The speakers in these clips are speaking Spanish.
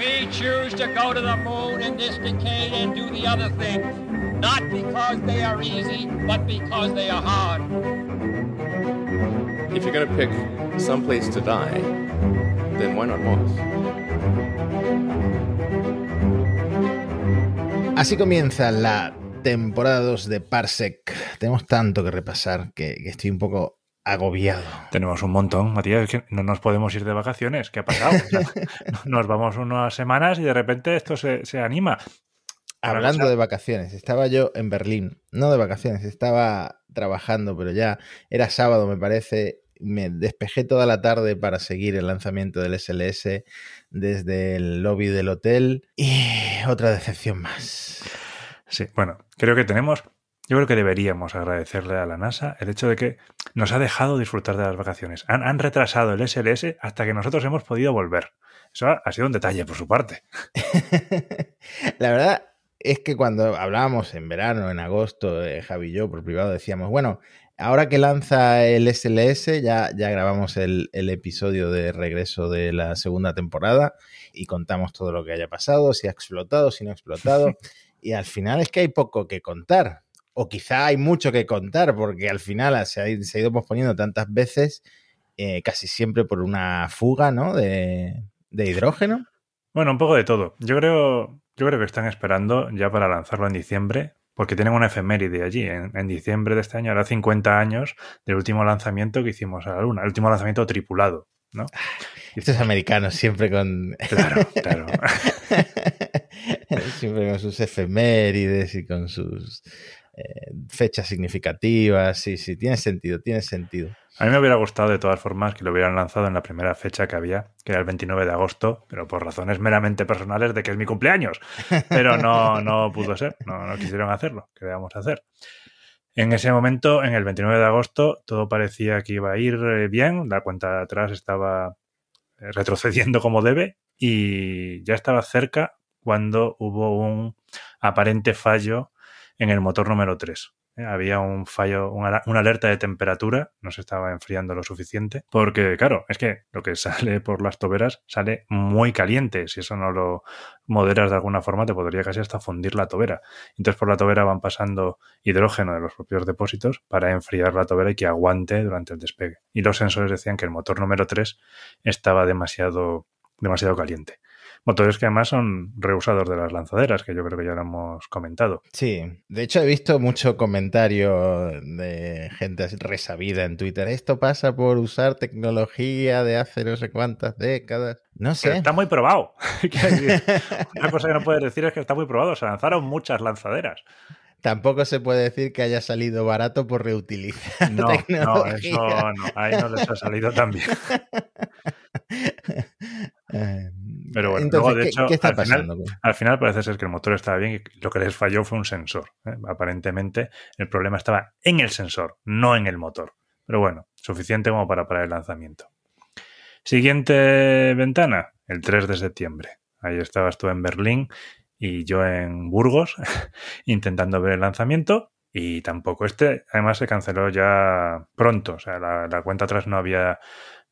We choose to go to the moon in this decade and do the other things, not because they are easy, but because they are hard. If you're going to pick some place to die, then why not Mars? Así comienza la temporada 2 de Parsec. Tenemos tanto que repasar que, que estoy un poco agobiado. Tenemos un montón, Matías, es que no nos podemos ir de vacaciones. ¿Qué ha pasado? nos vamos unas semanas y de repente esto se, se anima. Hablando de vacaciones, estaba yo en Berlín, no de vacaciones, estaba trabajando, pero ya era sábado, me parece. Me despejé toda la tarde para seguir el lanzamiento del SLS desde el lobby del hotel y otra decepción más. Sí, bueno, creo que tenemos yo creo que deberíamos agradecerle a la NASA el hecho de que nos ha dejado disfrutar de las vacaciones. Han, han retrasado el SLS hasta que nosotros hemos podido volver. Eso ha, ha sido un detalle por su parte. la verdad es que cuando hablábamos en verano, en agosto, eh, Javi y yo por privado decíamos, bueno, ahora que lanza el SLS, ya, ya grabamos el, el, episodio de regreso de la segunda temporada y contamos todo lo que haya pasado, si ha explotado, si no ha explotado. y al final es que hay poco que contar o quizá hay mucho que contar, porque al final se ha, se ha ido posponiendo tantas veces, eh, casi siempre por una fuga ¿no? de, de, hidrógeno. Bueno, un poco de todo. Yo creo, yo creo que están esperando ya para lanzarlo en diciembre, porque tienen una efeméride allí. En, en diciembre de este año hará 50 años del último lanzamiento que hicimos a la Luna, el último lanzamiento tripulado. ¿no? Estos americanos siempre con. Claro, claro. siempre con sus efemérides y con sus fechas significativas. Sí, sí, tiene sentido, tiene sentido. A mí me hubiera gustado de todas formas que lo hubieran lanzado en la primera fecha que había, que era el 29 de agosto, pero por razones meramente personales de que es mi cumpleaños. Pero no, no pudo ser, no, no quisieron hacerlo. ¿Qué debíamos hacer? En ese momento, en el 29 de agosto, todo parecía que iba a ir eh, bien, la cuenta de atrás estaba eh, retrocediendo como debe y ya estaba cerca cuando hubo un aparente fallo en el motor número 3. ¿eh? Había un fallo, una, alerta de temperatura, no se estaba enfriando lo suficiente, porque claro, es que lo que sale por las toberas sale muy caliente, si eso no lo moderas de alguna forma te podría casi hasta fundir la tobera. Entonces por la tobera van pasando hidrógeno de los propios depósitos para enfriar la tobera y que aguante durante el despegue. Y los sensores decían que el motor número 3 estaba demasiado, demasiado caliente. Motores que además son reusados de las lanzaderas, que yo creo que ya lo hemos comentado. Sí, de hecho he visto mucho comentario de gente resabida en Twitter. Esto pasa por usar tecnología de hace no sé cuántas décadas. No sé. Pero está muy probado. Una cosa que no puedes decir es que está muy probado. Se lanzaron muchas lanzaderas. Tampoco se puede decir que haya salido barato por reutilizar. No, no, eso no. Ahí no les ha salido tan bien. Pero bueno, Entonces, luego, de ¿qué, hecho, ¿qué está al, pasando? final, al final parece ser que el motor estaba bien y lo que les falló fue un sensor. ¿eh? Aparentemente el problema estaba en el sensor, no en el motor. Pero bueno, suficiente como para parar el lanzamiento. Siguiente ventana, el 3 de septiembre. Ahí estabas tú en Berlín y yo en Burgos intentando ver el lanzamiento y tampoco este, además se canceló ya pronto, o sea, la, la cuenta atrás no había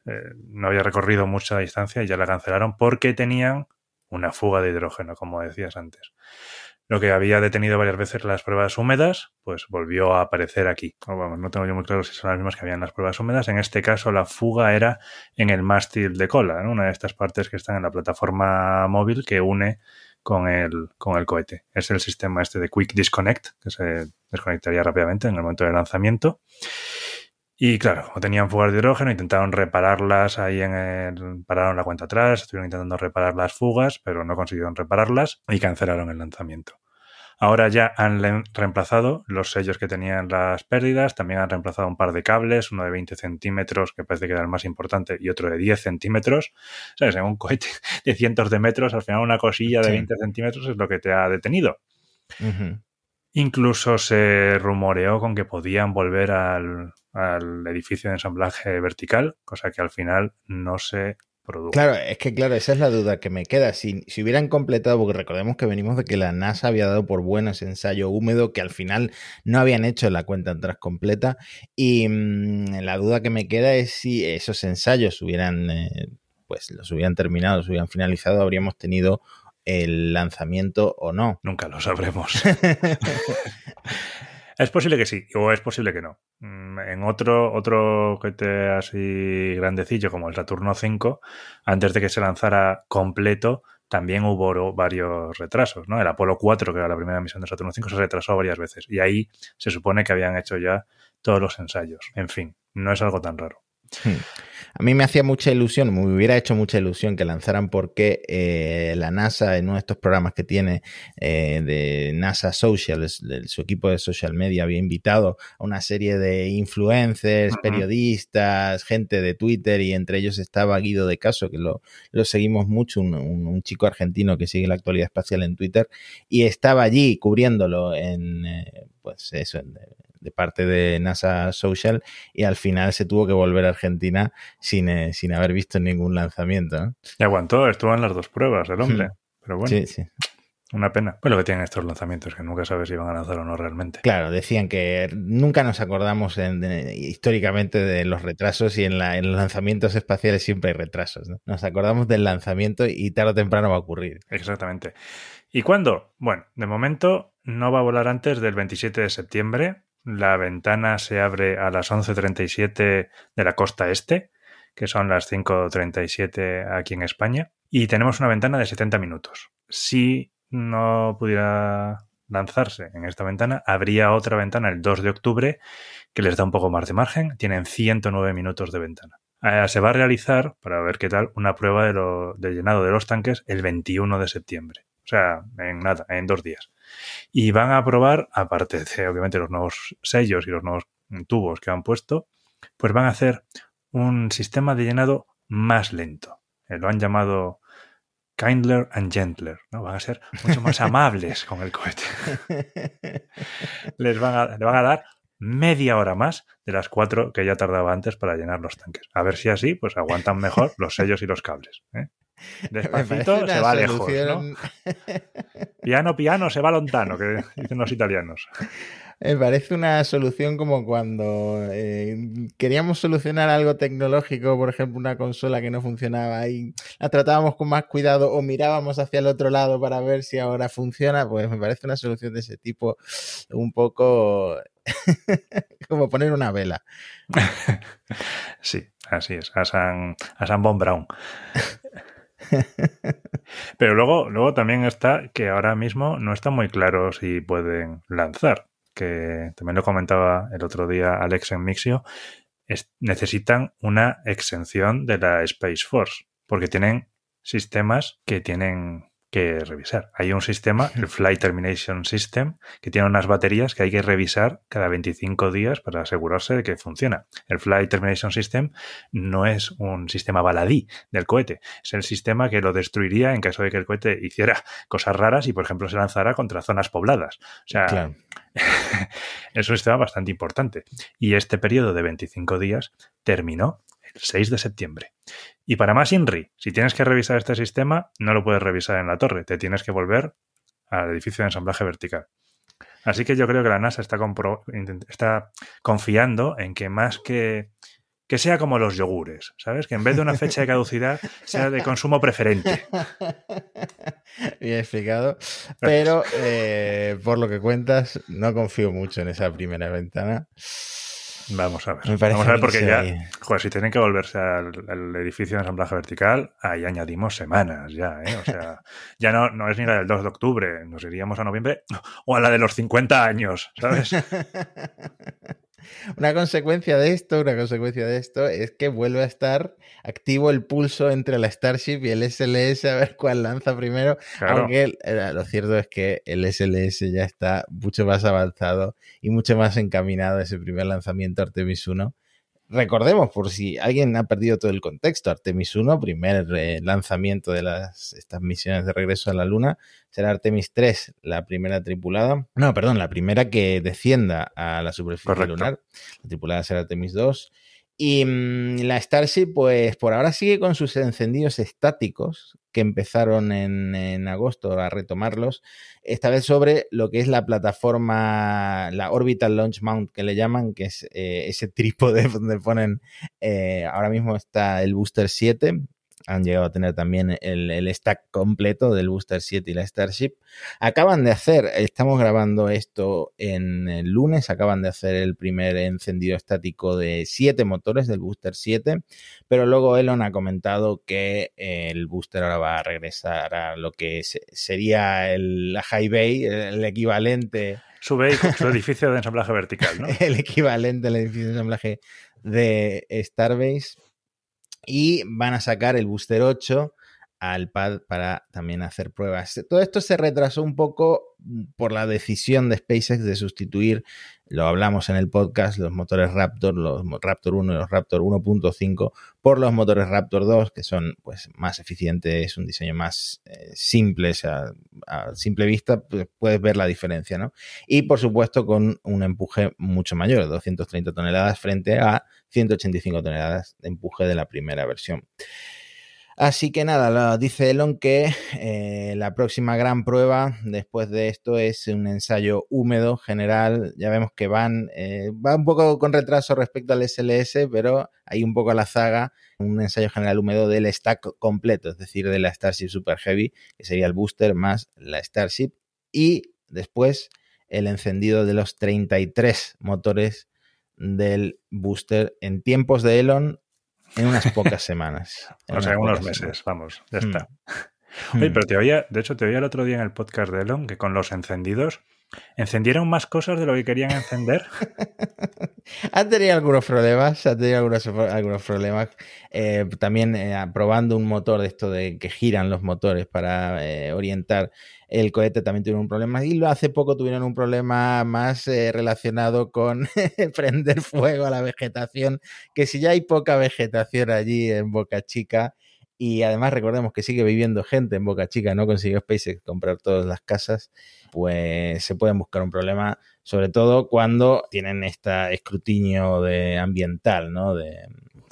eh, no había recorrido mucha distancia y ya la cancelaron porque tenían una fuga de hidrógeno, como decías antes. Lo que había detenido varias veces las pruebas húmedas, pues volvió a aparecer aquí. O, vamos, no tengo yo muy claro si son las mismas que habían las pruebas húmedas. En este caso, la fuga era en el mástil de cola, una de estas partes que están en la plataforma móvil que une con el, con el cohete. Es el sistema este de Quick Disconnect, que se desconectaría rápidamente en el momento del lanzamiento. Y claro, como tenían fugas de hidrógeno, intentaron repararlas ahí en el. Pararon la cuenta atrás, estuvieron intentando reparar las fugas, pero no consiguieron repararlas y cancelaron el lanzamiento. Ahora ya han reemplazado los sellos que tenían las pérdidas, también han reemplazado un par de cables, uno de 20 centímetros, que parece que era el más importante, y otro de 10 centímetros. ¿Sabes? En un cohete de cientos de metros, al final una cosilla de Sí. 20 centímetros es lo que te ha detenido. Incluso se rumoreó con que podían volver al, al edificio de ensamblaje vertical, cosa que al final no se produjo. Claro, es que claro, esa es la duda que me queda. Si, si hubieran completado, porque recordemos que venimos de que la NASA había dado por bueno ese ensayo húmedo que al final no habían hecho la cuenta atrás completa. Y mmm, la duda que me queda es si esos ensayos hubieran eh, pues los hubieran terminado, los hubieran finalizado, habríamos tenido el lanzamiento o no. Nunca lo sabremos. es posible que sí, o es posible que no. Mm, en otro, otro cohete así grandecillo como el Saturno 5, antes de que se lanzara completo, también hubo varios retrasos, ¿no? El Apolo 4, que era la primera misión de Saturno 5, se retrasó varias veces. Y ahí se supone que habían hecho ya todos los ensayos. En fin, no es algo tan raro. Hmm. A mí me hacía mucha ilusión, me hubiera hecho mucha ilusión que lanzaran porque eh, la NASA en uno de estos programas que tiene eh, de NASA Social, su equipo de social media había invitado a una serie de influencers, periodistas, gente de Twitter y entre ellos estaba Guido de Caso, que lo, seguimos mucho, un, chico argentino que sigue la actualidad espacial en Twitter y estaba allí cubriéndolo en, eh, pues eso, en de parte de NASA Social y al final se tuvo que volver a Argentina sin, eh, sin haber visto ningún lanzamiento. Y aguantó, estuvo en las dos pruebas el hombre. Hmm. Pero bueno. Sí, sí. Una pena. Pues lo que tienen estos lanzamientos, que nunca sabes si van a lanzar o no realmente. Claro, decían que nunca nos acordamos históricamente de los retrasos y en, los lanzamientos espaciales siempre hay retrasos. Nos acordamos del lanzamiento y tarde o temprano va a ocurrir. Exactamente. ¿Y cuándo? Bueno, de momento no va a volar antes del 27 de septiembre, la ventana se abre a las 11.37 de la costa este, que son las 5.37 aquí en España, y tenemos una ventana de 70 minutos. Si no pudiera lanzarse en esta ventana, habría otra ventana el 2 de octubre que les da un poco más de margen, tienen 109 minutos de ventana. Eh, se va a realizar, para ver qué tal, una prueba de, de llenado de los tanques el 21 de septiembre. O sea, en nada, en dos días. Y van a probar, aparte de obviamente los nuevos sellos y los nuevos tubos que han puesto, pues van a hacer un sistema de llenado más lento. Eh, lo han llamado kindler and gentler, ¿no? Van a ser mucho más amables con el cohete. Les van a, le van a dar media hora más de las cuatro que ya tardaba antes para llenar los tanques. A ver si así pues aguantan mejor los sellos y los cables. ¿eh? Despacito se va lejos, ¿no? Piano, piano, se va lontano, que dicen los italianos. Me parece una solución como cuando eh, queríamos solucionar algo tecnológico, por ejemplo, una consola que no funcionaba y la tratábamos con más cuidado o mirábamos hacia el otro lado para ver si ahora funciona, pues me parece una solución de ese tipo un poco como poner una vela. Sí, así es, a San, a San Bon Brown. Pero luego, luego también está que ahora mismo no está muy claro si pueden lanzar, que también lo comentaba el otro día Alex en Mixio, necesitan una exención de la Space Force, porque tienen sistemas que tienen que revisar. Hay un sistema, el Flight Termination System, que tiene unas baterías que hay que revisar cada 25 días para asegurarse de que funciona. El Flight Termination System no es un sistema baladí del cohete, es el sistema que lo destruiría en caso de que el cohete hiciera cosas raras y, por ejemplo, se lanzara contra zonas pobladas. O sea, es un sistema bastante importante. Y este periodo de 25 días terminó el 6 de septiembre. Y para más INRI, si tienes que revisar este sistema, no lo puedes revisar en la torre, te tienes que volver al edificio de ensamblaje vertical. Así que yo creo que la NASA está, confiando en que más que que sea como los yogures, ¿sabes? Que en vez de una fecha de caducidad sea de consumo preferente. Bien explicado. Pero eh, por lo que cuentas, no confío mucho en esa primera ventana. Vamos a ver. Vamos a ver porque ya, joder, si tienen que volverse al, edificio de ensamblaje vertical, ahí añadimos semanas ya, ¿eh? O sea, ya no, no es ni la del 2 de octubre, nos iríamos a noviembre o a la de los 50 años, ¿sabes? Una consecuencia de esto, una consecuencia de esto es que vuelve a estar activo el pulso entre la Starship y el SLS a ver cuál lanza primero. Aunque eh, lo cierto es que el SLS ya está mucho más avanzado y mucho más encaminado a ese primer lanzamiento Artemis 1 Recordemos, por si alguien ha perdido todo el contexto, Artemis 1, primer eh, lanzamiento de las, estas misiones de regreso a la Luna, será Artemis 3, la primera tripulada. No, perdón, la primera que descienda a la superficie lunar. La tripulada será Artemis 2. Y mm, la Starship, pues por ahora sigue con sus encendidos estáticos, que empezaron en, agosto a retomarlos, esta vez sobre lo que es la plataforma, la Orbital Launch Mount que le llaman, que es eh, ese trípode donde ponen, eh, ahora mismo está el Booster 7, han llegado a tener también el, el, stack completo del Booster 7 y la Starship. Acaban de hacer, estamos grabando esto en el lunes, acaban de hacer el primer encendido estático de 7 motores del Booster 7, pero luego Elon ha comentado que el booster ahora va a regresar a lo que sería el, la High Bay, el equivalente su, su edificio de ensamblaje vertical, ¿no? El equivalente al edificio de ensamblaje de Starbase. Y van a sacar el Booster 8 al pad para también hacer pruebas. Todo esto se retrasó un poco por la decisión de SpaceX de sustituir, lo hablamos en el podcast, los motores Raptor, los Raptor 1 y los Raptor 1.5 por los motores Raptor 2, que son pues, más eficientes, un diseño más eh, simple, sea, a simple vista pues, puedes ver la diferencia, ¿no? Y por supuesto con un empuje mucho mayor, 230 toneladas frente a 185 toneladas de empuje de la primera versión. Así que nada, dice Elon que eh, la próxima gran prueba después de esto es un ensayo húmedo general. Ya vemos que van, eh, va un poco con retraso respecto al SLS, pero hay un poco a la zaga, un ensayo general húmedo del stack completo, es decir, de la Starship Super Heavy, que sería el booster más la Starship, y después el encendido de los 33 motores del booster en tiempos de Elon en unas pocas semanas. o sea, en unos meses, vamos, ya está. Mm. Oye, pero te oía, de hecho, te oía el otro día en el podcast de Elon que con los encendidos encendieron más cosas de lo que querían encender. han tenido algunos problemas, han tenido algunos, problemas. Eh, también eh, probando un motor de esto de que giran los motores para eh, orientar el cohete también tuvieron un problema y hace poco tuvieron un problema más relacionado con prender fuego a la vegetación, que si ya hay poca vegetación allí en Boca Chica y además recordemos que sigue viviendo gente en Boca Chica, no consiguió SpaceX comprar todas las casas, pues se pueden buscar un problema, sobre todo cuando tienen este escrutinio de ambiental, ¿no? De,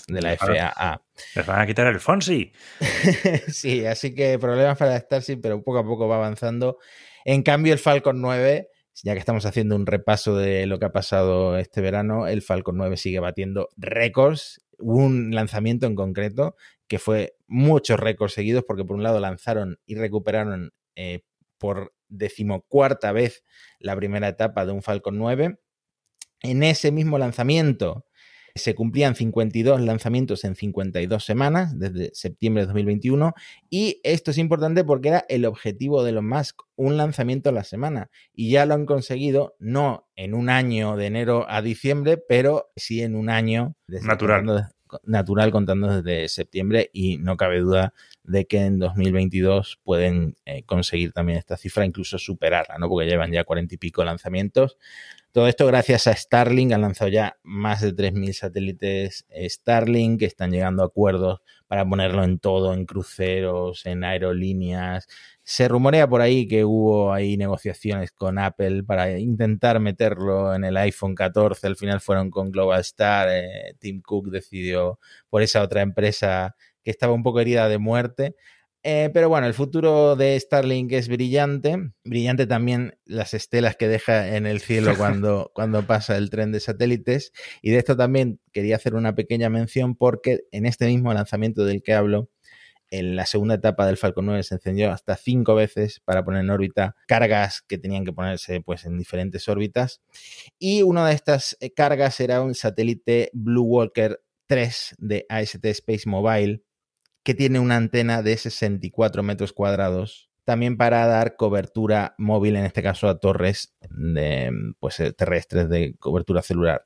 de la FAA. Les van a quitar el Fonsi. sí, así que problemas para Starship, pero poco a poco va avanzando. En cambio, el Falcon 9, ya que estamos haciendo un repaso de lo que ha pasado este verano, el Falcon 9 sigue batiendo récords. Un lanzamiento en concreto que fue muchos récords seguidos, porque por un lado lanzaron y recuperaron eh, por decimocuarta vez la primera etapa de un Falcon 9. En ese mismo lanzamiento se cumplían 52 lanzamientos en 52 semanas, desde septiembre de 2021, y esto es importante porque era el objetivo de Elon Musk, un lanzamiento a la semana, y ya lo han conseguido, no en un año de enero a diciembre, pero sí en un año natural. natural contando desde septiembre y no cabe duda de que en 2022 pueden eh, conseguir también esta cifra, incluso superarla, ¿no? Porque llevan ya cuarenta y pico lanzamientos. Todo esto gracias a Starlink, han lanzado ya más de 3.000 satélites Starlink, que están llegando a acuerdos para ponerlo en todo, en cruceros, en aerolíneas. Se rumorea por ahí que hubo ahí negociaciones con Apple para intentar meterlo en el iPhone 14, al final fueron con Global Star, eh, Tim Cook decidió por esa otra empresa que estaba un poco herida de muerte. Eh, pero bueno, el futuro de Starlink es brillante. Brillante también las estelas que deja en el cielo cuando, cuando pasa el tren de satélites. Y de esto también quería hacer una pequeña mención porque en este mismo lanzamiento del que hablo, en la segunda etapa del Falcon 9 se encendió hasta cinco veces para poner en órbita cargas que tenían que ponerse pues, en diferentes órbitas. Y una de estas eh, cargas era un satélite Blue Walker 3 de AST Space Mobile que tiene una antena de 64 metros cuadrados, también para dar cobertura móvil, en este caso a torres pues, eh, terrestres de cobertura celular.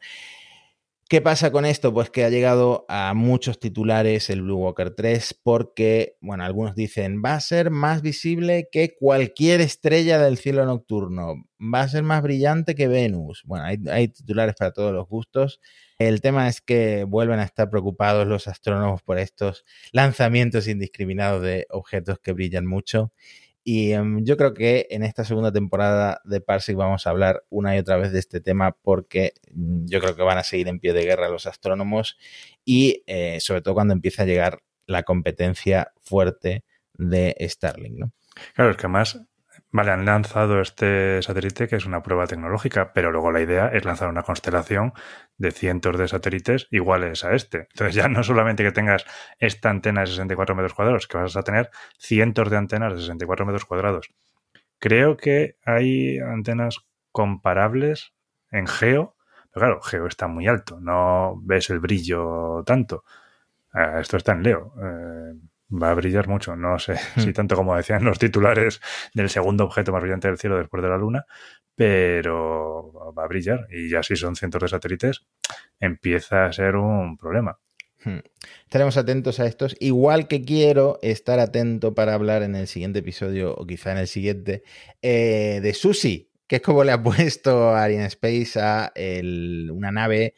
¿Qué pasa con esto? Pues que ha llegado a muchos titulares el Blue Walker 3 porque, bueno, algunos dicen, va a ser más visible que cualquier estrella del cielo nocturno, va a ser más brillante que Venus. Bueno, hay titulares para todos los gustos. El tema es que vuelven a estar preocupados los astrónomos por estos lanzamientos indiscriminados de objetos que brillan mucho. Y em, yo creo que en esta segunda temporada de Parsec vamos a hablar una y otra vez de este tema porque mm, yo creo que van a seguir en pie de guerra los astrónomos y eh, sobre todo cuando empiece a llegar la competencia fuerte de Starlink. ¿no? Claro, es que además Vale, han lanzado este satélite que es una prueba tecnológica, pero luego la idea es lanzar una constelación de cientos de satélites iguales a este. Entonces ya no solamente que tengas esta antena de 64 metros cuadrados, que vas a tener cientos de antenas de 64 metros cuadrados. Creo que hay antenas comparables en Geo, pero claro, Geo está muy alto, no ves el brillo tanto. Eh, esto está en Leo. Eh, va a brillar mucho. No sé si tanto como decían los titulares del segundo objeto más brillante del cielo después de la Luna, pero va a brillar. Y ya si son cientos de satélites, empieza a ser un problema. Hmm. Estaremos atentos a estos. Igual que quiero estar atento para hablar en el siguiente episodio, o quizá en el siguiente, eh, de Susi, que es como le ha puesto Ariane Space a una nave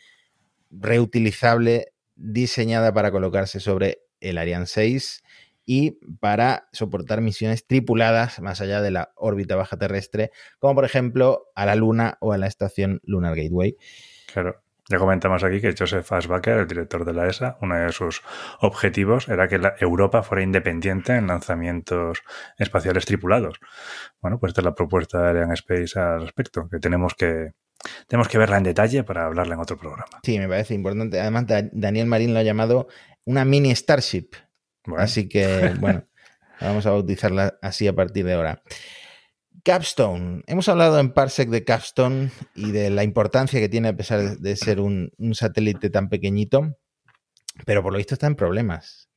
reutilizable diseñada para colocarse sobre el Ariane 6 y para soportar misiones tripuladas más allá de la órbita baja terrestre, como por ejemplo a la Luna o a la estación Lunar Gateway. Claro. Ya comentamos aquí que Joseph Asbacher, el director de la ESA, uno de sus objetivos era que la Europa fuera independiente en lanzamientos espaciales tripulados. Bueno, pues esta es la propuesta de Ariane Space al respecto, que tenemos que, tenemos que verla en detalle para hablarla en otro programa. Sí, me parece importante. Además, Daniel Marín lo ha llamado una mini Starship. Así que, bueno, vamos a bautizarla así a partir de ahora. Capstone. Hemos hablado en Parsec de Capstone y de la importancia que tiene a pesar de ser un, un satélite tan pequeñito, pero por lo visto está en problemas.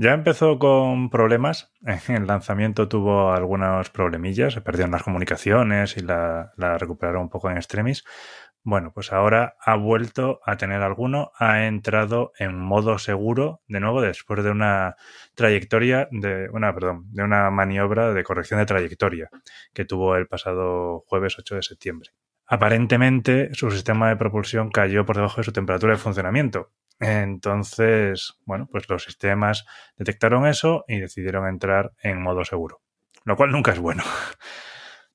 Ya empezó con problemas. El lanzamiento tuvo algunos problemillas, se perdieron las comunicaciones y la, recuperaron un poco en extremis. Bueno, pues ahora ha vuelto a tener alguno, ha entrado en modo seguro de nuevo después de una trayectoria de una, perdón, de una maniobra de corrección de trayectoria que tuvo el pasado jueves 8 de septiembre. Aparentemente su sistema de propulsión cayó por debajo de su temperatura de funcionamiento, entonces, bueno, pues los sistemas detectaron eso y decidieron entrar en modo seguro, lo cual nunca es bueno.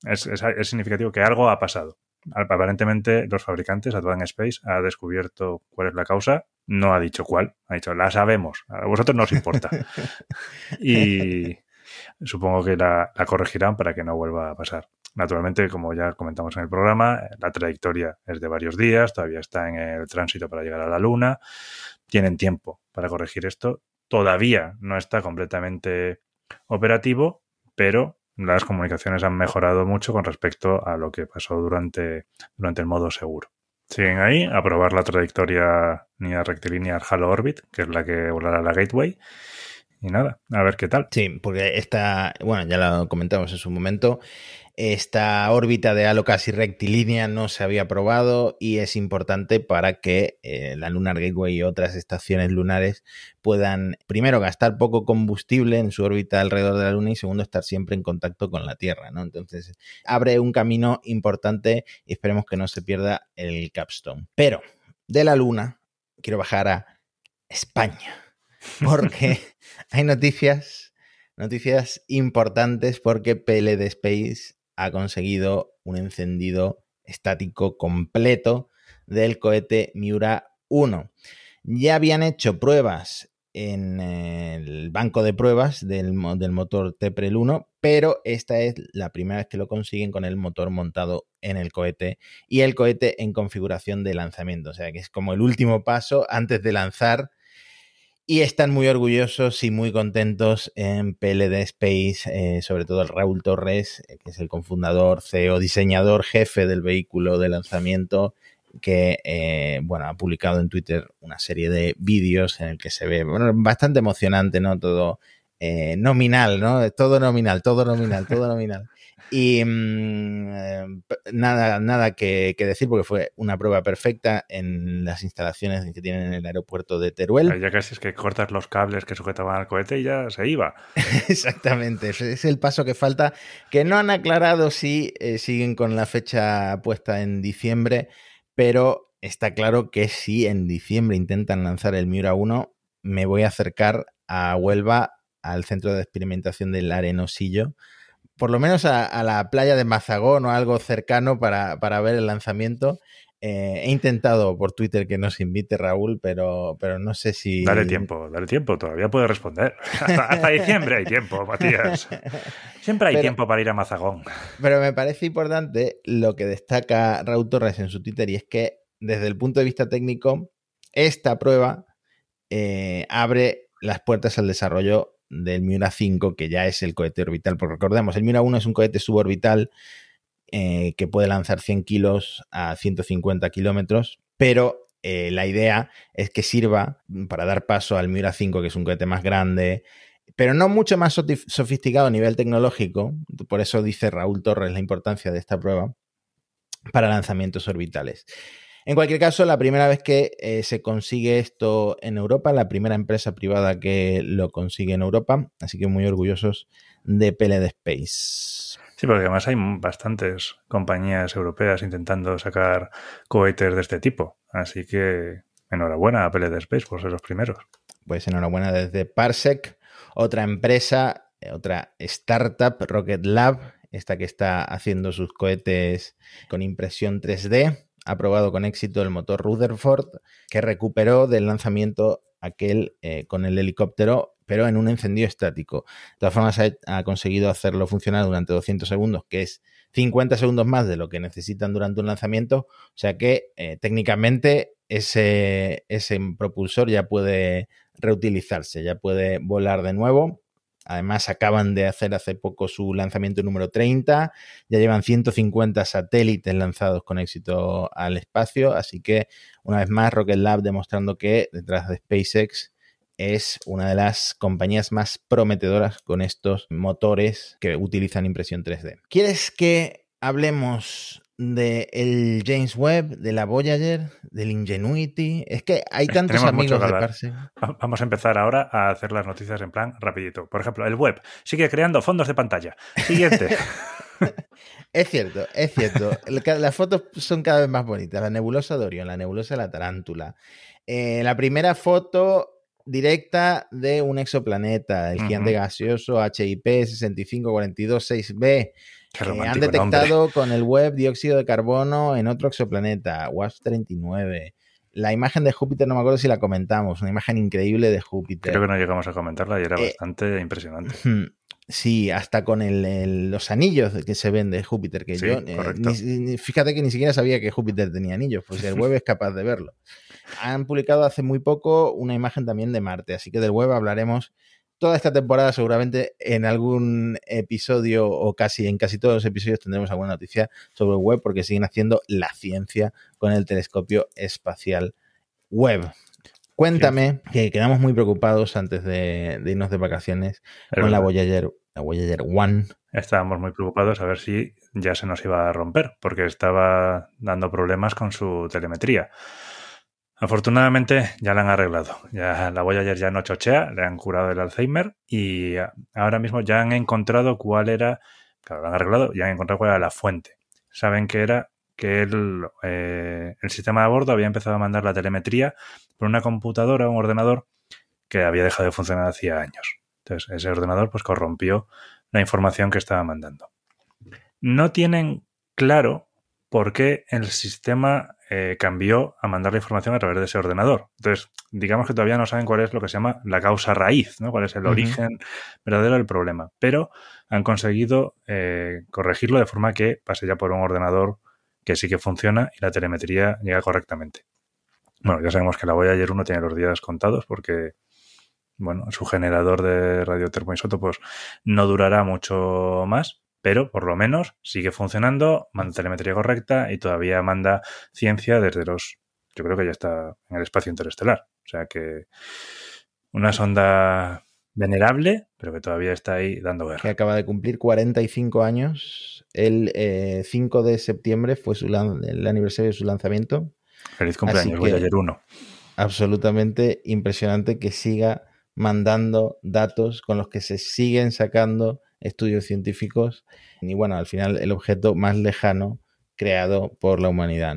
Es, significativo que algo ha pasado. Aparentemente, los fabricantes, Advanced Space, ha descubierto cuál es la causa, no ha dicho cuál, ha dicho, la sabemos, a vosotros no os importa. y supongo que la corregirán para que no vuelva a pasar. Naturalmente, como ya comentamos en el programa, la trayectoria es de varios días, todavía está en el tránsito para llegar a la Luna, tienen tiempo para corregir esto, todavía no está completamente operativo, pero las comunicaciones han mejorado mucho con respecto a lo que pasó durante, durante el modo seguro. Siguen ahí a probar la trayectoria rectilínea Halo Orbit, que es la que volará la Gateway. Y nada, a ver qué tal. Sí, porque esta, bueno, ya lo comentamos en su momento, esta órbita de halo casi rectilínea no se había probado y es importante para que eh, la Lunar Gateway y otras estaciones lunares puedan, primero, gastar poco combustible en su órbita alrededor de la Luna y segundo, estar siempre en contacto con la Tierra. ¿no? Entonces, abre un camino importante y esperemos que no se pierda el capstone. Pero de la Luna, quiero bajar a España porque hay noticias noticias importantes porque PLD Space ha conseguido un encendido estático completo del cohete Miura 1. Ya habían hecho pruebas en el banco de pruebas del, del, motor Teprel 1, pero esta es la primera vez que lo consiguen con el motor montado en el cohete y el cohete en configuración de lanzamiento. O sea que es como el último paso antes de lanzar y están muy orgullosos y muy contentos en PLD Space, eh, sobre todo el Raúl Torres, eh, que es el cofundador, CEO, diseñador, jefe del vehículo de lanzamiento, que eh, bueno, ha publicado en Twitter una serie de vídeos en el que se ve, bueno, bastante emocionante, ¿no? Todo nominal, ¿no? Todo nominal, todo nominal, todo nominal. Y mm, eh, nada, nada que, decir porque fue una prueba perfecta en las instalaciones que tienen en el aeropuerto de Teruel. Ya casi es que cortas los cables que sujetaban al cohete y ya se iba. Exactamente, es el paso que falta, que no han aclarado si eh, siguen con la fecha puesta en diciembre, pero está claro que si en diciembre intentan lanzar el Miura 1, me voy a acercar a Huelva, al centro de experimentación del Arenosillo, por lo menos a, la playa de Mazagón o algo cercano para, ver el lanzamiento. Eh, he intentado por Twitter que nos invite Raúl, pero, pero no sé si. Dale tiempo, dale tiempo, todavía puede responder. Hasta, diciembre hay tiempo, Matías. Siempre hay tiempo para ir a Mazagón. Pero me parece importante lo que destaca Raúl Torres en su Twitter y es que desde el punto de vista técnico, esta prueba eh, abre las puertas al desarrollo del Miura 5, que ya es el cohete orbital. Porque recordemos, el Miura 1 es un cohete suborbital eh, que puede lanzar 100 kilos a 150 kilómetros, pero eh, la idea es que sirva para dar paso al Miura 5, que es un cohete más grande, pero no mucho más sofisticado a nivel tecnológico. Por eso dice Raúl Torres la importancia de esta prueba para lanzamientos orbitales. En cualquier caso, la primera vez que eh, se consigue esto en Europa, la primera empresa privada que lo consigue en Europa, así que muy orgullosos de PLD Space. Sí, porque además hay bastantes compañías europeas intentando sacar cohetes de este tipo. Así que enhorabuena a PLD Space por ser los primeros. Pues enhorabuena desde Parsec, otra empresa, eh, otra startup, Rocket Lab, esta que está haciendo sus cohetes con impresión 3D. Ha probado con éxito el motor Rutherford, que recuperó del lanzamiento aquel eh, con el helicóptero pero en un encendido estático. De todas formas, ha, conseguido hacerlo funcionar durante 200 segundos, que es 50 segundos más de lo que necesitan durante un lanzamiento. O sea que eh, técnicamente ese, ese propulsor ya puede reutilizarse, ya puede volar de nuevo. Además, acaban de hacer hace poco su lanzamiento número 30. Ya llevan 150 satélites lanzados con éxito al espacio. Así que, una vez más, Rocket Lab demostrando que detrás de SpaceX es una de las compañías más prometedoras con estos motores que utilizan impresión 3D. ¿Quieres que hablemos del James Webb, de la Voyager, del Ingenuity? Es que hay tantos amigos de Parsec. Vamos a empezar ahora a hacer las noticias en plan rapidito. Por ejemplo, el Webb sigue creando fondos de pantalla. Siguiente. Es cierto, es cierto. Las fotos son cada vez más bonitas. La nebulosa de Orión, la nebulosa de la tarántula. Eh, la primera foto directa de un exoplaneta, el gigante gaseoso HIP 65426b. Eh, han detectado con el web dióxido de carbono en otro exoplaneta, WASP-39. La imagen de Júpiter, no me acuerdo si la comentamos, una imagen increíble de Júpiter. Creo que no llegamos a comentarla y era eh, bastante impresionante. Sí, hasta con los anillos que se ven de Júpiter, que yo eh, fíjate que ni siquiera sabía que Júpiter tenía anillos, pues el web es capaz de verlo. Han publicado hace muy poco una imagen también de Marte, así que del web hablaremos toda esta temporada seguramente en algún episodio o casi en casi todos los episodios tendremos alguna noticia sobre web porque siguen haciendo la ciencia con el telescopio espacial web. Cuéntame, que quedamos muy preocupados antes de, irnos de vacaciones con la Voyager, la Voyager One. Estábamos muy preocupados a ver si ya se nos iba a romper, porque estaba dando problemas con su telemetría. Afortunadamente ya la han arreglado. Ya la Voyager ya no chochea, le han curado el Alzheimer y ahora mismo ya han encontrado cuál era, claro, lo han arreglado, ya han encontrado cuál era la fuente. Saben que era que el, eh, el sistema de bordo había empezado a mandar la telemetría por una computadora, un ordenador que había dejado de funcionar hacía años. Entonces, ese ordenador pues corrompió la información que estaba mandando. No tienen claro por qué el sistema eh, cambió a mandar la información a través de ese ordenador. Entonces, digamos que todavía no saben cuál es lo que se llama la causa raíz, ¿no? cuál es el origen verdadero del problema. Pero han conseguido eh, corregirlo de forma que pase ya por un ordenador que sí que funciona y la telemetría llega correctamente. Bueno, ya sabemos que la Voyager 1 tiene los días contados porque, bueno, su generador de radiotermoisótopos no durará mucho más, pero por lo menos sigue funcionando, manda telemetría correcta y todavía manda ciencia desde los... Yo creo que ya está en el espacio interestelar. O sea que una sonda venerable, pero que todavía está ahí dando guerra. Que acaba de cumplir 45 años. El 5 eh, de septiembre fue su el aniversario de su lanzamiento. Feliz cumpleaños, ayer 1. Absolutamente impresionante que siga mandando datos con los que se siguen sacando estudios científicos y bueno, al final el objeto más lejano creado por la humanidad.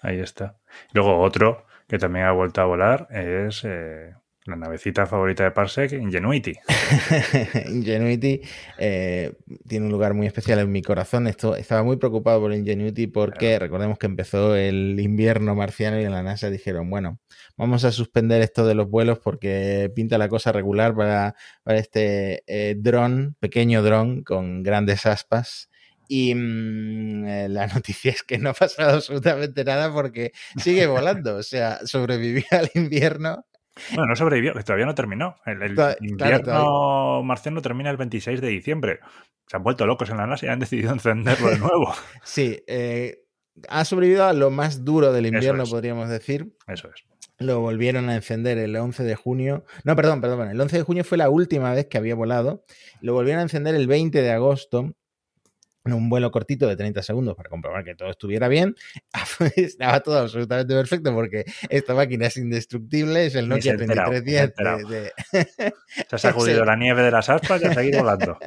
Ahí está. Luego otro que también ha vuelto a volar es eh, la navecita favorita de Parsec, Ingenuity. Ingenuity eh, tiene un lugar muy especial en mi corazón. Esto, estaba muy preocupado por Ingenuity porque recordemos que empezó el invierno marciano y en la NASA dijeron, bueno, vamos a suspender esto de los vuelos porque pinta la cosa regular para, para este eh, dron, pequeño dron con grandes aspas. Y mmm, la noticia es que no ha pasado absolutamente nada porque sigue volando. O sea, sobrevivió al invierno bueno, no sobrevivió, todavía no terminó. El, el claro, invierno claro, marciano termina el 26 de diciembre. Se han vuelto locos en la NASA y han decidido encenderlo de nuevo. sí, eh, ha sobrevivido a lo más duro del invierno, es. podríamos decir. Eso es. Lo volvieron a encender el 11 de junio. No, perdón, perdón. El 11 de junio fue la última vez que había volado. Lo volvieron a encender el 20 de agosto un vuelo cortito de 30 segundos para comprobar que todo estuviera bien. Estaba todo absolutamente perfecto porque esta máquina es indestructible, es el Nokia 3310. De. Se ha sacudido la nieve de las aspas y ha seguido volando.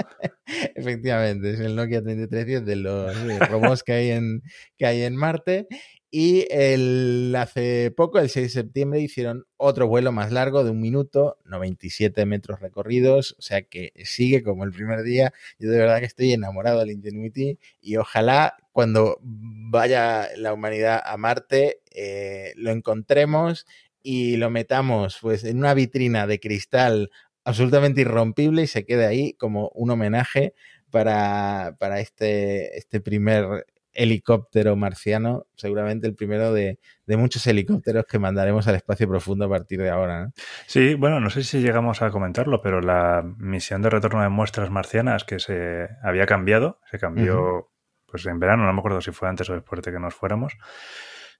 Efectivamente, es el Nokia 3310 de los robots que hay en, que hay en Marte. Y el, hace poco, el 6 de septiembre, hicieron otro vuelo más largo de un minuto, 97 metros recorridos, o sea que sigue como el primer día. Yo de verdad que estoy enamorado del Ingenuity y ojalá cuando vaya la humanidad a Marte eh, lo encontremos y lo metamos pues en una vitrina de cristal absolutamente irrompible y se quede ahí como un homenaje para, para este, este primer helicóptero marciano, seguramente el primero de, de, muchos helicópteros que mandaremos al espacio profundo a partir de ahora. ¿no? Sí, bueno, no sé si llegamos a comentarlo, pero la misión de retorno de muestras marcianas que se había cambiado, se cambió uh -huh. pues en verano, no me acuerdo si fue antes o después de que nos fuéramos,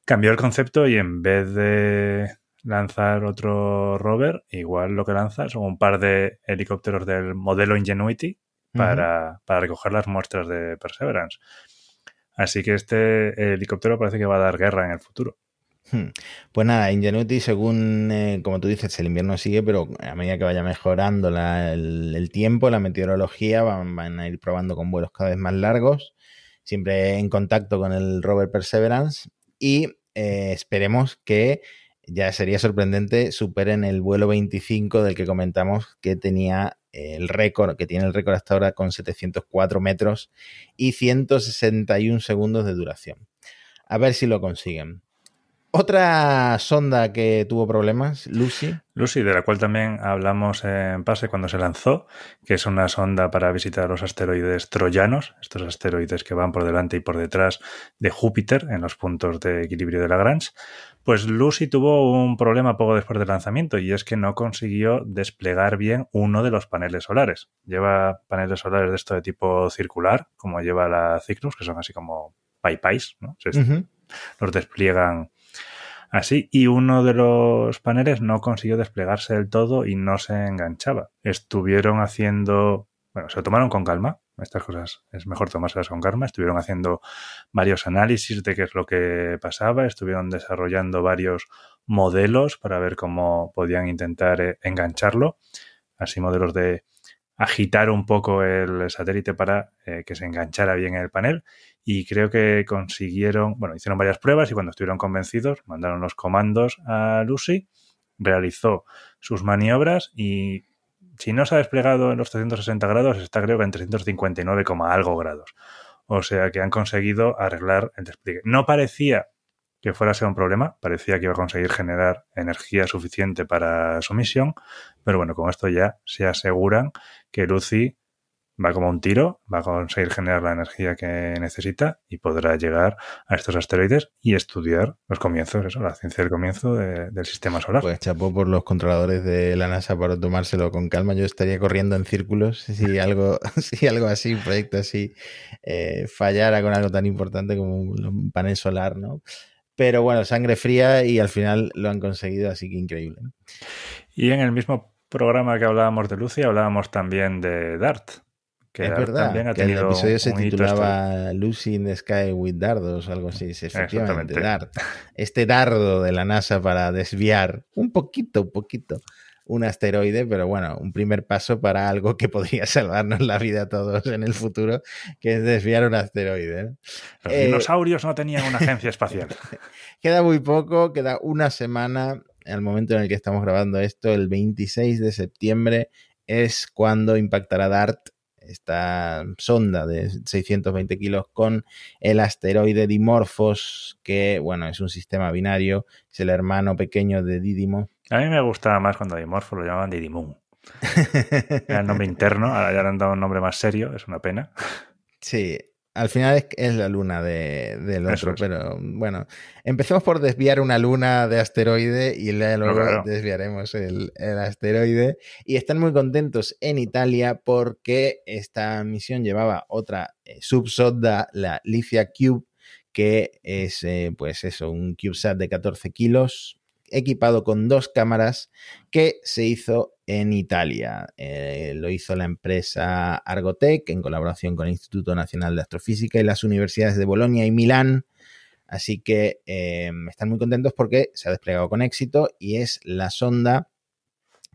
cambió el concepto y en vez de lanzar otro rover, igual lo que lanza son un par de helicópteros del modelo Ingenuity para, uh -huh. para recoger las muestras de Perseverance. Así que este helicóptero parece que va a dar guerra en el futuro. Hmm. Pues nada, Ingenuity, según, eh, como tú dices, el invierno sigue, pero a medida que vaya mejorando el, tiempo, la meteorología, van, van, a ir probando con vuelos cada vez más largos, siempre en contacto con el rover Perseverance, y eh, esperemos que ya sería sorprendente, superen el vuelo 25 del que comentamos que tenía el récord, que tiene el récord hasta ahora con 704 metros y 161 segundos de duración. A ver si lo consiguen. Otra sonda que tuvo problemas, Lucy. Lucy, de la cual también hablamos en pase cuando se lanzó, que es una sonda para visitar los asteroides troyanos, estos asteroides que van por delante y por detrás de Júpiter en los puntos de equilibrio de Lagrange. Pues Lucy tuvo un problema poco después del lanzamiento y es que no consiguió desplegar bien uno de los paneles solares. Lleva paneles solares de esto de tipo circular, como lleva la Cygnus, que son así como pipais, ¿no? Uh -huh. Los despliegan así y uno de los paneles no consiguió desplegarse del todo y no se enganchaba. Estuvieron haciendo, bueno, se lo tomaron con calma. Estas cosas es mejor tomárselas con calma. Estuvieron haciendo varios análisis de qué es lo que pasaba. Estuvieron desarrollando varios modelos para ver cómo podían intentar eh, engancharlo. Así modelos de agitar un poco el satélite para eh, que se enganchara bien en el panel y creo que consiguieron, bueno, hicieron varias pruebas y cuando estuvieron convencidos mandaron los comandos a Lucy, realizó sus maniobras y si no se ha desplegado en los 360 grados está creo que en 359, algo grados. O sea que han conseguido arreglar el despliegue. No parecía que fuera a ser un problema, parecía que iba a conseguir generar energía suficiente para su misión, pero bueno, con esto ya se aseguran que Lucy va como un tiro, va a conseguir generar la energía que necesita y podrá llegar a estos asteroides y estudiar los comienzos, eso, la ciencia del comienzo de, del sistema solar. Pues chapó por los controladores de la NASA para tomárselo con calma. Yo estaría corriendo en círculos si algo, si algo así, un proyecto así, eh, fallara con algo tan importante como un panel solar, ¿no? Pero bueno, sangre fría y al final lo han conseguido, así que increíble. Y en el mismo programa que hablábamos de Lucy, hablábamos también de DART. Que es verdad, que el episodio se titulaba Lucy in the Sky with Dardos o algo así. Efectivamente, DART. Este dardo de la NASA para desviar un poquito, un poquito un asteroide, pero bueno, un primer paso para algo que podría salvarnos la vida a todos en el futuro, que es desviar un asteroide. ¿no? Los eh, dinosaurios no tenían una agencia espacial. queda muy poco, queda una semana al momento en el que estamos grabando esto, el 26 de septiembre, es cuando impactará DART, esta sonda de 620 kilos, con el asteroide Dimorphos, que, bueno, es un sistema binario, es el hermano pequeño de Didimo. A mí me gustaba más cuando Dimorphos lo llamaban Didimun. Era el nombre interno, ahora ya le han dado un nombre más serio, es una pena. Sí, al final es, la luna de, del otro, pero bueno, empecemos por desviar una luna de asteroide y luego desviaremos el, asteroide. Y están muy contentos en Italia porque esta misión llevaba otra eh, subsonda, la Licia Cube, que es eh, pues eso, un CubeSat de 14 kilos, equipado con dos cámaras que se hizo en Italia. Eh, lo hizo la empresa Argotec en colaboración con el Instituto Nacional de Astrofísica y las universidades de Bolonia y Milán. Así que em, están muy contentos porque se ha desplegado con éxito y es la sonda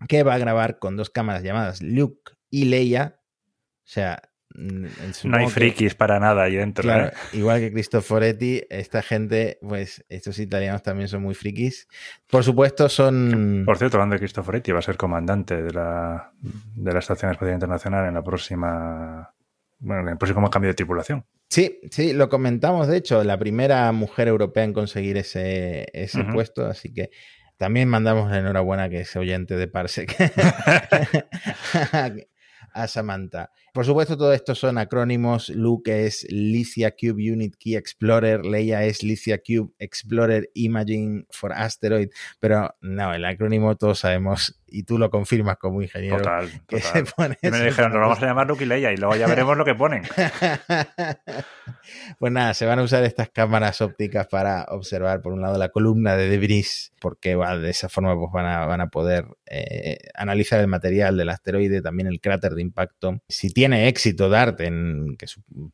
que va a grabar con dos cámaras llamadas Luke y Leia. O sea, no hay frikis para nada ahí dentro. ¿eh? Igual que Cristoforetti, esta gente, pues estos italianos también son muy frikis. Por supuesto, son. Por cierto, hablando de Cristoforetti, va a ser comandante de la, de la Estación Espacial Internacional en la próxima. Bueno, en el próximo cambio de tripulación. Sí, sí, lo comentamos, de hecho, la primera mujer europea en conseguir ese, ese puesto, así que también mandamos la enhorabuena que es oyente de Parsec a Samantha. Por supuesto, todo esto son acrónimos. Luke es Licia Cube Unit Key Explorer, Leia es Licia Cube Explorer Imaging for Asteroid, pero no, el acrónimo todos sabemos y tú lo confirmas como ingeniero. Total, total. me dijeron, nos vamos a llamar Luke y Leia y luego ya veremos lo que ponen. pues nada, se van a usar estas cámaras ópticas para observar, por un lado, la columna de debris, porque de esa forma pues, van, a, van a poder eh, analizar el material del asteroide, también el cráter de impacto. Si tiene éxito DART, en, que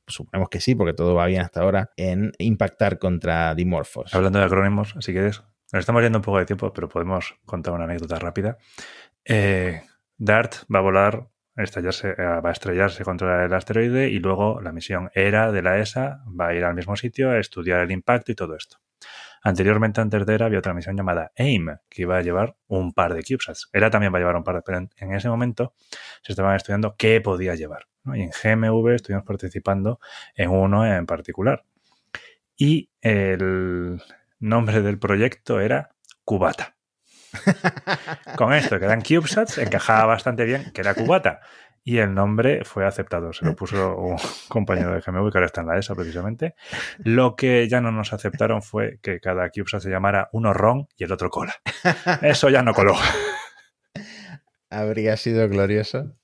suponemos que sí, porque todo va bien hasta ahora, en impactar contra Dimorphos. Hablando de acrónimos, si quieres, nos estamos yendo un poco de tiempo, pero podemos contar una anécdota rápida. Eh, DART va a volar, estallarse, eh, va a estrellarse contra el asteroide y luego la misión ERA de la ESA va a ir al mismo sitio a estudiar el impacto y todo esto. Anteriormente, antes de ERA, había otra misión llamada AIM, que iba a llevar un par de CubeSats. ERA también va a llevar un par, pero en, ese momento se estaban estudiando qué podía llevar. Y en GMV estuvimos participando en uno en particular. Y el, nombre del proyecto era Cubata. Con esto, que eran CubeSats, encajaba bastante bien que era Cubata. Y el nombre fue aceptado. Se lo puso un compañero de GMV que ahora está en la ESA precisamente. Lo que ya no nos aceptaron fue que cada CubeSat se llamara uno ron y el otro cola. Eso ya no coló. Habría sido glorioso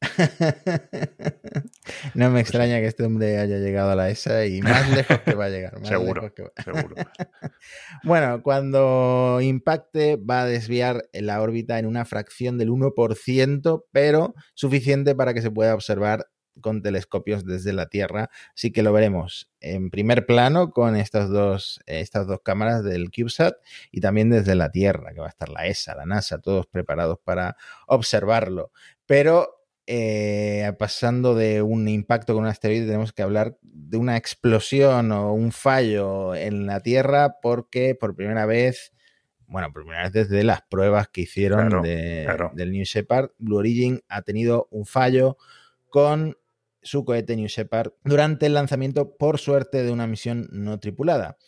no me extraña que este hombre haya llegado a la ESA y más lejos que va a llegar. seguro, seguro. bueno, cuando impacte va a desviar la órbita en una fracción del 1%, pero suficiente para que se pueda observar con telescopios desde la Tierra. Así que lo veremos en primer plano con estas dos, estas dos cámaras del CubeSat y también desde la Tierra, que va a estar la ESA, la NASA, todos preparados para observarlo. Pero eh, pasando de un impacto con un asteroide, tenemos que hablar de una explosión o un fallo en la Tierra porque por primera vez, bueno, por primera vez desde las pruebas que hicieron del New Shepard, Blue Origin ha tenido un fallo con su cohete New Shepard durante el lanzamiento, por suerte, de una misión no tripulada.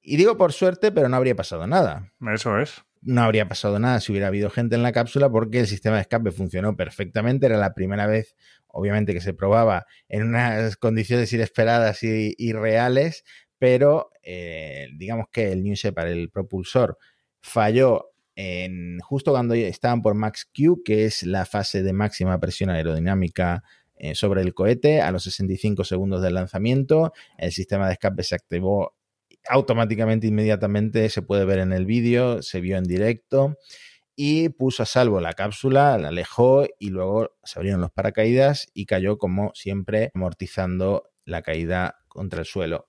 Y digo por suerte, pero no habría pasado nada. Eso es no habría pasado nada si hubiera habido gente en la cápsula porque el sistema de escape funcionó perfectamente. Era la primera vez, obviamente, que se probaba en unas condiciones inesperadas y, reales, pero eh, digamos que el New Shepard, el propulsor, falló justo cuando estaban por Max Q, que es la fase de máxima presión aerodinámica eh, sobre el cohete, a los 65 segundos del lanzamiento. El sistema de escape se activó automáticamente, inmediatamente, se puede ver en el vídeo, se vio en directo y puso a salvo la cápsula, la alejó y luego se abrieron los paracaídas y cayó como siempre amortizando la caída contra el suelo.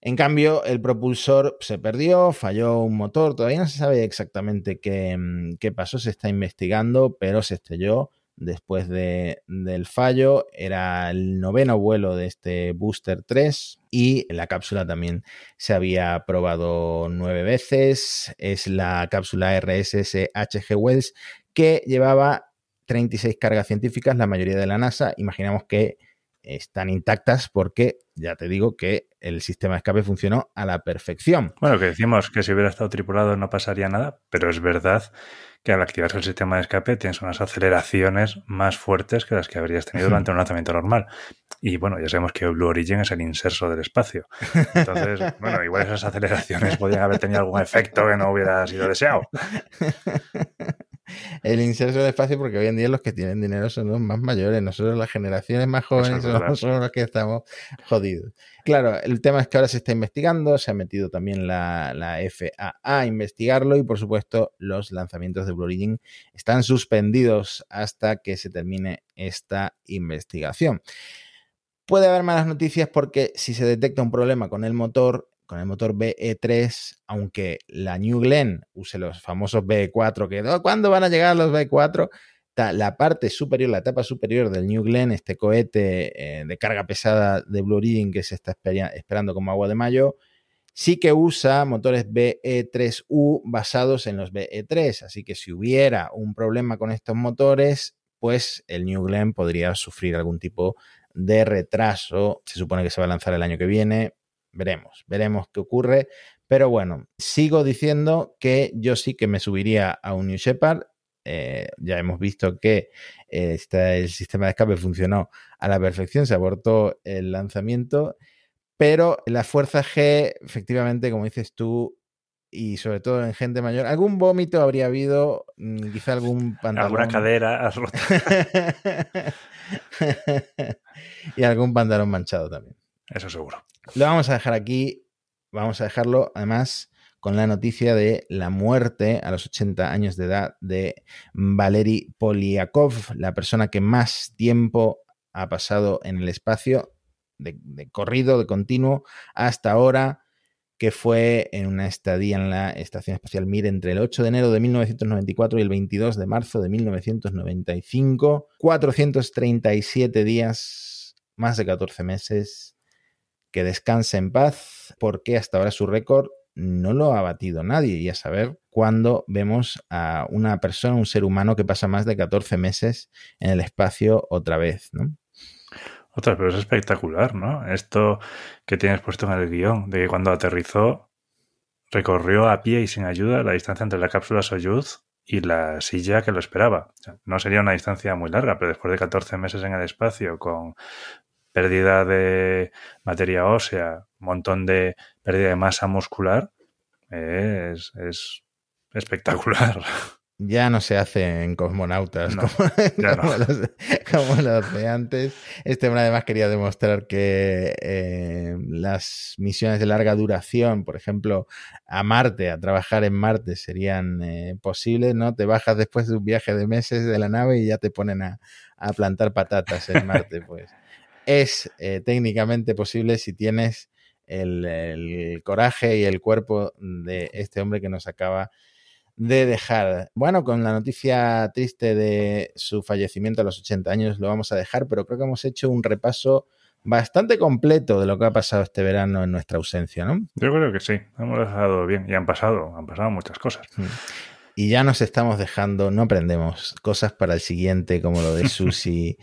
En cambio, el propulsor se perdió, falló un motor, todavía no se sabe exactamente qué, mm, qué pasó, se está investigando, pero se estrelló después de, del fallo. Era el noveno vuelo de este Booster 3 y la cápsula también se había probado nueve veces. Es la cápsula RSS HG Wells que llevaba 36 cargas científicas, la mayoría de la NASA. Imaginamos que están intactas porque ya te digo que el sistema de escape funcionó a la perfección. Bueno, que decimos que si hubiera estado tripulado no pasaría nada, pero es verdad que al activarse el sistema de escape tienes unas aceleraciones más fuertes que las que habrías tenido durante un lanzamiento normal. Y bueno, ya sabemos que Blue Origin es el inserso del espacio. Entonces, bueno, igual esas aceleraciones podrían haber tenido algún efecto que no hubiera sido deseado. el inserso del espacio, porque hoy en día los que tienen dinero son los más mayores. Nosotros, las generaciones más jóvenes, somos, los que estamos jodidos. Claro, el tema es que ahora se está investigando, se ha metido también la, la FAA a investigarlo y, por supuesto, los lanzamientos de Blue Origin están suspendidos hasta que se termine esta investigación. Puede haber malas noticias porque si se detecta un problema con el motor, con el motor BE3, aunque la New Glenn use los famosos BE4, que oh, ¿cuándo van a llegar los BE4? La parte superior, la etapa superior del New Glenn, este cohete eh, de carga pesada de Blue Origin que se está esperando como agua de mayo, sí que usa motores BE3U basados en los BE3. Así que si hubiera un problema con estos motores, pues el New Glenn podría sufrir algún tipo de retraso. Se supone que se va a lanzar el año que viene veremos, veremos qué ocurre. Pero bueno, sigo diciendo que yo sí que me subiría a un New Shepard. Eh, ya hemos visto que eh, el sistema de escape funcionó a la perfección, se abortó el lanzamiento, pero la fuerza G, efectivamente, como dices tú, y sobre todo en gente mayor, algún vómito habría habido, mm, quizá algún pantalón. Alguna cadera rota. y algún pantalón manchado también. Eso seguro. Lo vamos a dejar aquí. Vamos a dejarlo además con la noticia de la muerte a los 80 años de edad de Valery Polyakov, la persona que más tiempo ha pasado en el espacio, de, corrido, de continuo, hasta ahora, que fue en una estadía en la Estación Espacial Mir entre el 8 de enero de 1994 y el 22 de marzo de 1995. 437 días, más de 14 meses, que descanse en paz, porque hasta ahora su récord no lo ha batido nadie. Y a saber cuándo vemos a una persona, un ser humano que pasa más de 14 meses en el espacio otra vez, ¿no? Otra, pero es espectacular, ¿no? Esto que tienes puesto en el guion, de que cuando aterrizó recorrió a pie y sin ayuda la distancia entre la cápsula Soyuz y la silla que lo esperaba. no sería una distancia muy larga, pero después de 14 meses en el espacio, con pérdida de materia ósea, un montón de pérdida de masa muscular, es, espectacular. Ya no se hace en cosmonautas como, Los, de antes. Este hombre además quería demostrar que eh, las misiones de larga duración, por ejemplo, a Marte, a trabajar en Marte, serían eh, posibles, ¿no? Te bajas después de un viaje de meses de la nave y ya te ponen a, a plantar patatas en Marte, pues es eh, técnicamente posible si tienes el, coraje y el cuerpo de este hombre que nos acaba de dejar. Bueno, con la noticia triste de su fallecimiento a los 80 años lo vamos a dejar, pero creo que hemos hecho un repaso bastante completo de lo que ha pasado este verano en nuestra ausencia, ¿no? Yo creo que sí, hemos dejado bien y han pasado, han pasado muchas cosas. Mm. Y ya nos estamos dejando, no aprendemos cosas para el siguiente, como lo de Susi.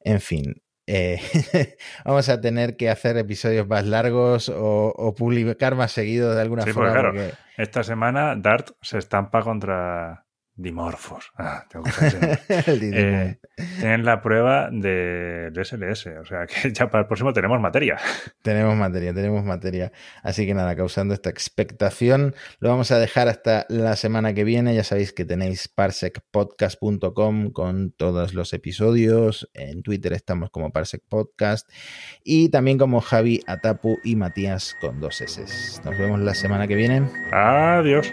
en fin, eh, vamos a tener que hacer episodios más largos o, publicar más seguido de alguna forma. claro, esta semana Dart se estampa contra Dimorphos. Ah, tengo que eh, tienen la prueba del SLS, o sea que ya para el próximo tenemos materia. Tenemos materia, tenemos materia. Así que nada, causando esta expectación, lo vamos a dejar hasta la semana que viene. Ya sabéis que tenéis parsecpodcast.com con todos los episodios. En Twitter estamos como Parsec Podcast y también como Javi Atapu y Matías con dos S. Nos vemos la semana que viene. Adiós.